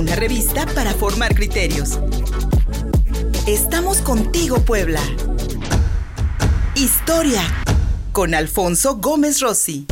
una revista para formar criterios. Estamos contigo, Puebla. Historia con Alfonso Gómez Rossi.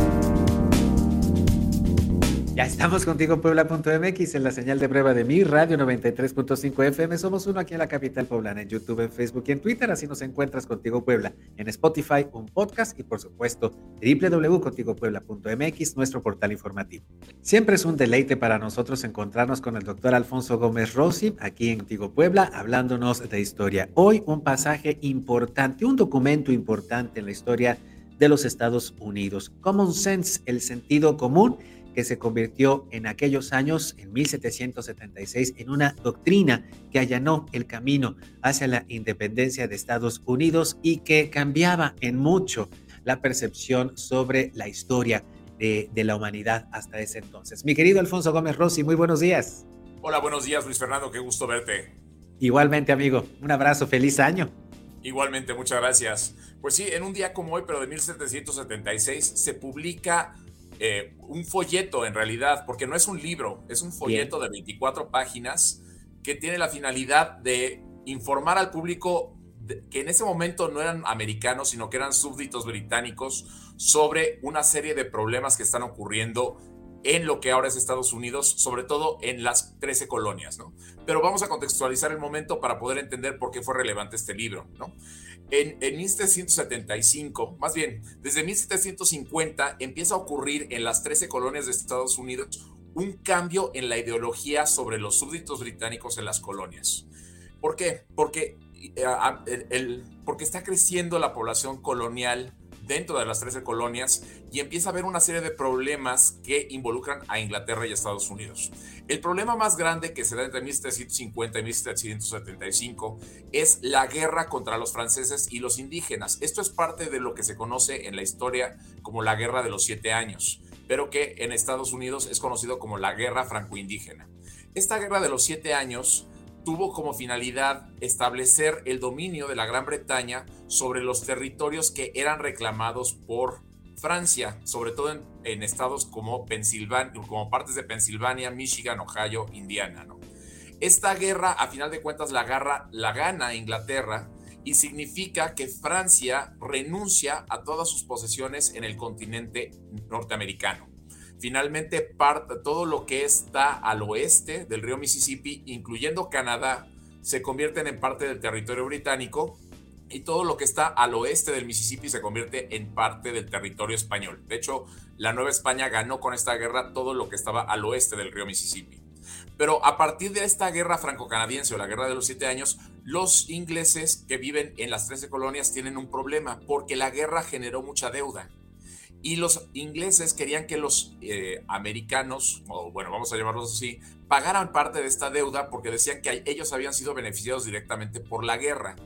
Ya estamos contigo Puebla.mx en la señal de prueba de mi radio 93.5 FM. Somos uno aquí en la capital poblana, en YouTube, en Facebook y en Twitter. Así nos encuentras contigo Puebla. En Spotify, un podcast y por supuesto www.contigopuebla.mx, nuestro portal informativo. Siempre es un deleite para nosotros encontrarnos con el doctor Alfonso Gómez Rossi aquí en Contigo Puebla, hablándonos de historia. Hoy un pasaje importante, un documento importante en la historia de los Estados Unidos. Common Sense, el sentido común que se convirtió en aquellos años, en 1776, en una doctrina que allanó el camino hacia la independencia de Estados Unidos y que cambiaba en mucho la percepción sobre la historia de, la humanidad hasta ese entonces. Mi querido Alfonso Gómez Rossi, muy buenos días. Hola, buenos días Luis Fernando, qué gusto verte. Igualmente, amigo, un abrazo, feliz año. Igualmente, muchas gracias. Pues sí, en un día como hoy, pero de 1776, se publica eh, un folleto en realidad, porque no es un libro, es un folleto de 24 páginas que tiene la finalidad de informar al público que en ese momento no eran americanos, sino que eran súbditos británicos sobre una serie de problemas que están ocurriendo en lo que ahora es Estados Unidos, sobre todo en las 13 colonias, ¿no? Pero vamos a contextualizar el momento para poder entender por qué fue relevante este libro, ¿no? En, en 1775, más bien, desde 1750 empieza a ocurrir en las 13 colonias de Estados Unidos un cambio en la ideología sobre los súbditos británicos en las colonias. ¿Por qué? Porque, eh, porque está creciendo la población colonial dentro de las 13 colonias y empieza a haber una serie de problemas que involucran a Inglaterra y Estados Unidos. El problema más grande que se da entre 1750 y 1775 es la guerra contra los franceses y los indígenas. Esto es parte de lo que se conoce en la historia como la Guerra de los Siete Años, pero que en Estados Unidos es conocido como la Guerra Franco-Indígena. Esta Guerra de los Siete Años tuvo como finalidad establecer el dominio de la Gran Bretaña sobre los territorios que eran reclamados por Francia, sobre todo en, estados como Pensilvania, como partes de Pensilvania, Michigan, Ohio, Indiana. Esta guerra, a final de cuentas, la, la gana Inglaterra y significa que Francia renuncia a todas sus posesiones en el continente norteamericano. Finalmente, parte, todo lo que está al oeste del río Mississippi, incluyendo Canadá, se convierten en parte del territorio británico y todo lo que está al oeste del Mississippi se convierte en parte del territorio español. De hecho, la Nueva España ganó con esta guerra todo lo que estaba al oeste del río Mississippi. Pero a partir de esta guerra franco-canadiense o la guerra de los siete años, los ingleses que viven en las 13 colonias tienen un problema porque la guerra generó mucha deuda. Y los ingleses querían que los eh, americanos, o bueno, vamos a llamarlos así, pagaran parte de esta deuda porque decían que ellos habían sido beneficiados directamente por la guerra.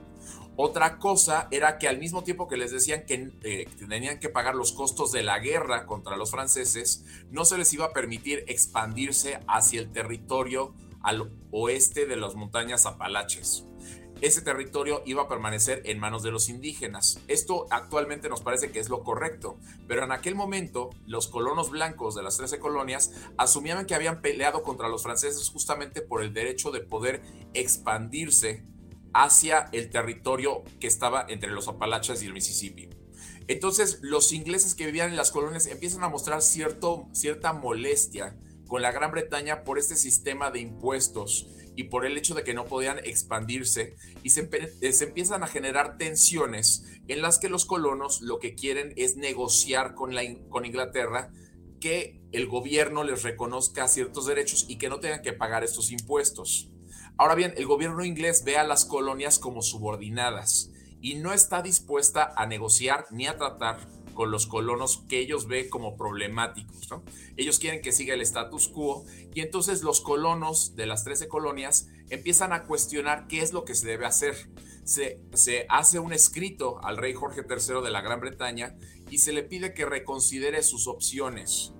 Otra cosa era que al mismo tiempo que les decían que eh, tenían que pagar los costos de la guerra contra los franceses, no se les iba a permitir expandirse hacia el territorio al oeste de las montañas Apalaches ese territorio iba a permanecer en manos de los indígenas. Esto actualmente nos parece que es lo correcto, pero en aquel momento los colonos blancos de las 13 colonias asumían que habían peleado contra los franceses justamente por el derecho de poder expandirse hacia el territorio que estaba entre los Apalaches y el Mississippi. Entonces los ingleses que vivían en las colonias empiezan a mostrar cierto, cierta molestia con la Gran Bretaña por este sistema de impuestos y por el hecho de que no podían expandirse y se, eh, se, empiezan a generar tensiones en las que los colonos lo que quieren es negociar con Inglaterra que el gobierno les reconozca ciertos derechos y que no tengan que pagar estos impuestos. Ahora bien, el gobierno inglés ve a las colonias como subordinadas y no está dispuesta a negociar ni a tratar con los colonos que ellos ven como problemáticos. ¿no? Ellos quieren que siga el status quo y entonces los colonos de las 13 colonias empiezan a cuestionar qué es lo que se debe hacer. Se, se hace un escrito al rey Jorge III de la Gran Bretaña y se le pide que reconsidere sus opciones.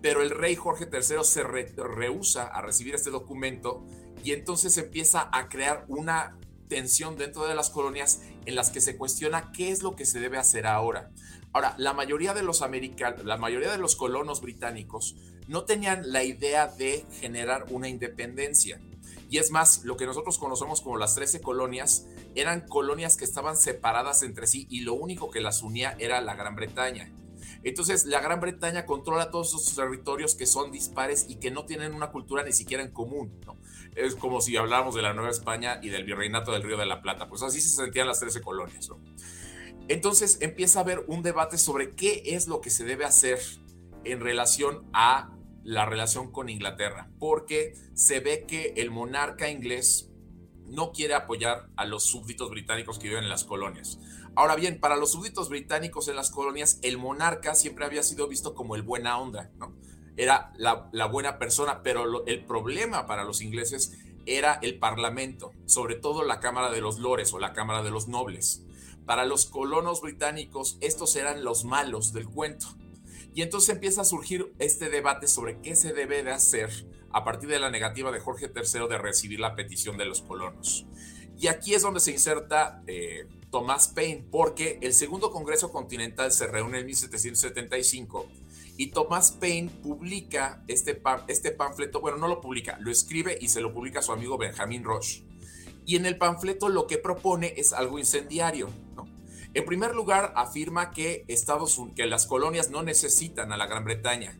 Pero el rey Jorge III se rehúsa a recibir este documento y entonces empieza a crear una tensión dentro de las colonias en las que se cuestiona qué es lo que se debe hacer ahora. Ahora, la mayoría de los americanos, la mayoría de los colonos británicos no tenían la idea de generar una independencia. Y es más, lo que nosotros conocemos como las 13 colonias eran colonias que estaban separadas entre sí y lo único que las unía era la Gran Bretaña. Entonces, la Gran Bretaña controla todos esos territorios que son dispares y que no tienen una cultura ni siquiera en común. Es como si habláramos de la Nueva España y del Virreinato del Río de la Plata. Pues así se sentían las 13 colonias. Entonces empieza a haber un debate sobre qué es lo que se debe hacer en relación a la relación con Inglaterra, porque se ve que el monarca inglés no quiere apoyar a los súbditos británicos que viven en las colonias. Ahora bien, para los súbditos británicos en las colonias, el monarca siempre había sido visto como el buena onda, ¿no? Era la, buena persona, pero el problema para los ingleses era el parlamento, sobre todo la Cámara de los Lores o la Cámara de los Nobles. Para los colonos británicos, estos eran los malos del cuento. Y entonces empieza a surgir este debate sobre qué se debe de hacer a partir de la negativa de Jorge III de recibir la petición de los colonos. Y aquí es donde se inserta eh, Thomas Paine, porque el segundo Congreso Continental se reúne en 1775 y Thomas Paine publica este, este panfleto, bueno, no lo publica, lo escribe y se lo publica a su amigo Benjamin Roche. Y en el panfleto lo que propone es algo incendiario. En primer lugar, afirma que, Estados, que las colonias no necesitan a la Gran Bretaña,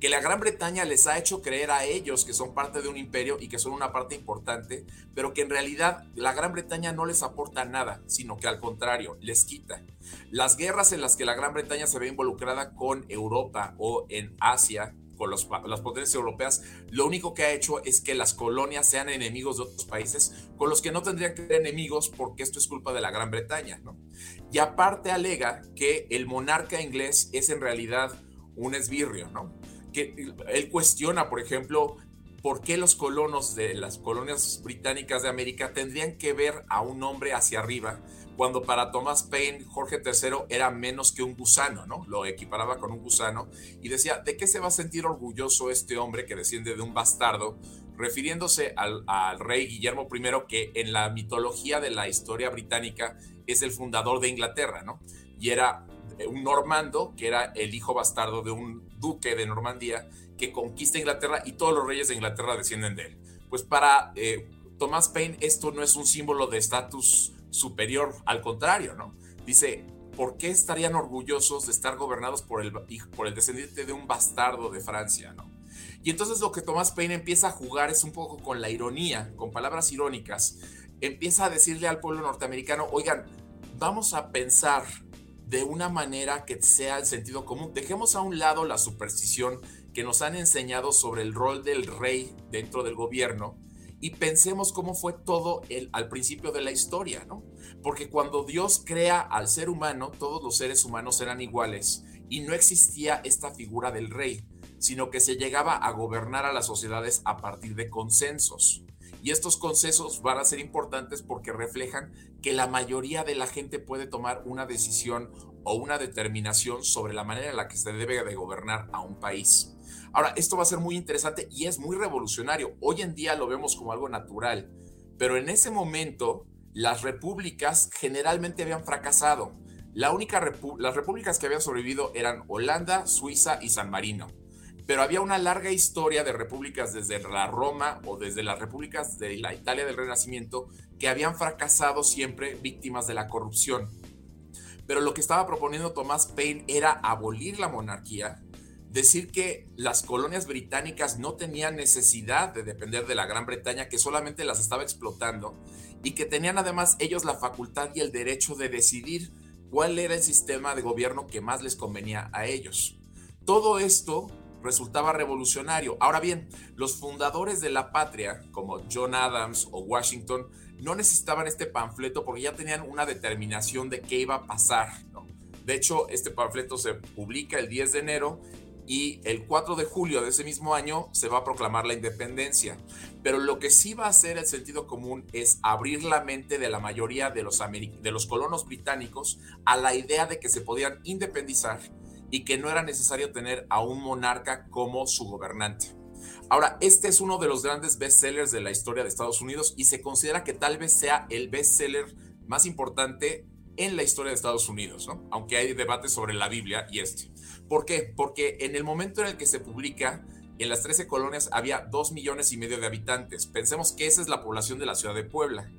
que la Gran Bretaña les ha hecho creer a ellos que son parte de un imperio y que son una parte importante, pero que en realidad la Gran Bretaña no les aporta nada, sino que al contrario, les quita. Las guerras en las que la Gran Bretaña se ve involucrada con Europa o en Asia, con las potencias europeas, lo único que ha hecho es que las colonias sean enemigos de otros países con los que no tendrían que ser enemigos porque esto es culpa de la Gran Bretaña. ¿no? Y aparte alega que el monarca inglés es en realidad un esbirrio, ¿no? que él cuestiona, por ejemplo, por qué los colonos de las colonias británicas de América tendrían que ver a un hombre hacia arriba, cuando para Thomas Paine Jorge III era menos que un gusano, ¿no? Lo equiparaba con un gusano y decía, ¿de qué se va a sentir orgulloso este hombre que desciende de un bastardo? Refiriéndose al, rey Guillermo I, que en la mitología de la historia británica es el fundador de Inglaterra, ¿no? Y era un normando, que era el hijo bastardo de un duque de Normandía, que conquista Inglaterra y todos los reyes de Inglaterra descienden de él. Pues para eh, Thomas Paine esto no es un símbolo de estatus superior, al contrario, ¿no? Dice, ¿por qué estarían orgullosos de estar gobernados por el, por el descendiente de un bastardo de Francia, ¿no? Y entonces lo que Thomas Paine empieza a jugar es un poco con la ironía, con palabras irónicas. Empieza a decirle al pueblo norteamericano, oigan, vamos a pensar de una manera que sea el sentido común. Dejemos a un lado la superstición que nos han enseñado sobre el rol del rey dentro del gobierno y pensemos cómo fue todo el, al principio de la historia, ¿no? Porque cuando Dios crea al ser humano, todos los seres humanos eran iguales y no existía esta figura del rey, sino que se llegaba a gobernar a las sociedades a partir de consensos. Y estos consensos van a ser importantes porque reflejan que la mayoría de la gente puede tomar una decisión o una determinación sobre la manera en la que se debe de gobernar a un país. Ahora, esto va a ser muy interesante y es muy revolucionario. Hoy en día lo vemos como algo natural, pero en ese momento las repúblicas generalmente habían fracasado. La única las repúblicas que habían sobrevivido eran Holanda, Suiza y San Marino pero había una larga historia de repúblicas desde la Roma o desde las repúblicas de la Italia del Renacimiento que habían fracasado siempre víctimas de la corrupción. Pero lo que estaba proponiendo Thomas Paine era abolir la monarquía, decir que las colonias británicas no tenían necesidad de depender de la Gran Bretaña, que solamente las estaba explotando, y que tenían además ellos la facultad y el derecho de decidir cuál era el sistema de gobierno que más les convenía a ellos. Todo esto resultaba revolucionario. Ahora bien, los fundadores de la patria, como John Adams o Washington, no necesitaban este panfleto porque ya tenían una determinación de qué iba a pasar. De hecho, este panfleto se publica el 10 de enero y el 4 de julio de ese mismo año se va a proclamar la independencia. Pero lo que sí va a hacer el sentido común es abrir la mente de la mayoría de los, de los colonos británicos a la idea de que se podían independizar y que no era necesario tener a un monarca como su gobernante. Ahora, este es uno de los grandes bestsellers de la historia de Estados Unidos y se considera que tal vez sea el bestseller más importante en la historia de Estados Unidos, ¿no? aunque hay debates sobre la Biblia y este. ¿Por qué? Porque en el momento en el que se publica, en las 13 colonias había 2 millones y medio de habitantes. Pensemos que esa es la población de la ciudad de Puebla.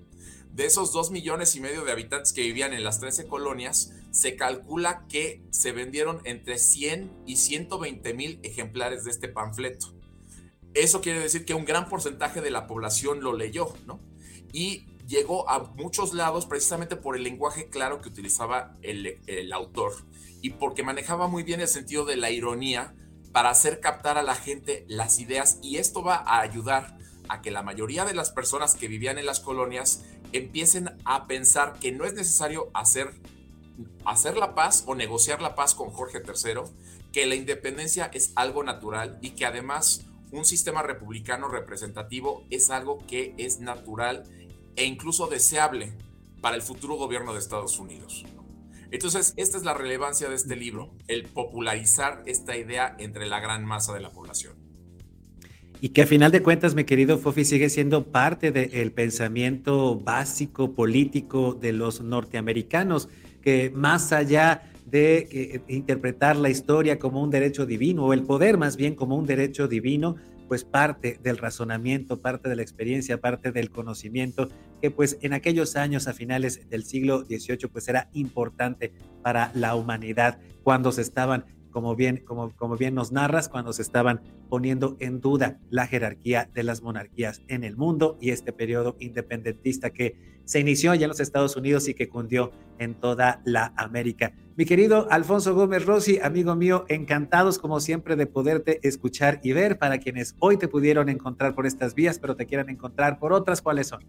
De esos 2 millones y medio de habitantes que vivían en las 13 colonias, se calcula que se vendieron entre 100 y 120 mil ejemplares de este panfleto. Eso quiere decir que un gran porcentaje de la población lo leyó, ¿no? Y llegó a muchos lados precisamente por el lenguaje claro que utilizaba el autor y porque manejaba muy bien el sentido de la ironía para hacer captar a la gente las ideas y esto va a ayudar a que la mayoría de las personas que vivían en las colonias empiecen a pensar que no es necesario hacer, hacer la paz o negociar la paz con Jorge III, que la independencia es algo natural y que además un sistema republicano representativo es algo que es natural e incluso deseable para el futuro gobierno de Estados Unidos. Entonces, esta es la relevancia de este libro, el popularizar esta idea entre la gran masa de la población. Y que a final de cuentas, mi querido Fofi, sigue siendo parte del pensamiento básico político de los norteamericanos, que más allá de eh, interpretar la historia como un derecho divino, o el poder más bien como un derecho divino, pues parte del razonamiento, parte de la experiencia, parte del conocimiento, que pues en aquellos años a finales del siglo XVIII pues era importante para la humanidad cuando se estaban como bien, como, como bien nos narras, cuando se estaban poniendo en duda la jerarquía de las monarquías en el mundo y este periodo independentista que se inició ya en los Estados Unidos y que cundió en toda la América. Mi querido Alfonso Gómez Rossi, amigo mío, encantados como siempre de poderte escuchar y ver para quienes hoy te pudieron encontrar por estas vías, pero te quieran encontrar por otras, ¿cuáles son?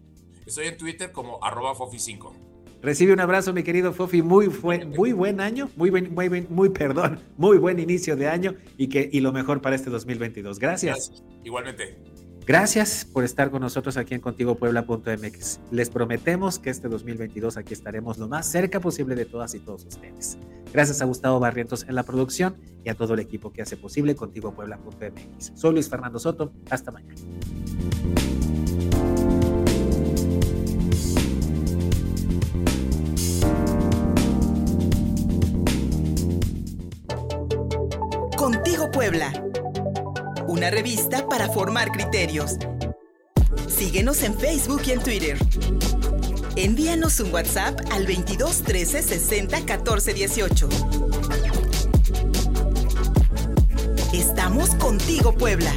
Estoy en Twitter como arroba Fofi5. Recibe un abrazo, mi querido Fofi. Muy, muy buen año, muy, muy, muy, perdón, muy buen inicio de año y, que, y lo mejor para este 2022. Gracias. Gracias. Igualmente. Gracias por estar con nosotros aquí en contigopuebla.mx. Les prometemos que este 2022 aquí estaremos lo más cerca posible de todas y todos ustedes. Gracias a Gustavo Barrientos en la producción y a todo el equipo que hace posible contigopuebla.mx. Soy Luis Fernando Soto. Hasta mañana. Puebla, una revista para formar criterios. Síguenos en Facebook y en Twitter. Envíanos un WhatsApp al 22 13 60 14 18. Estamos contigo, Puebla.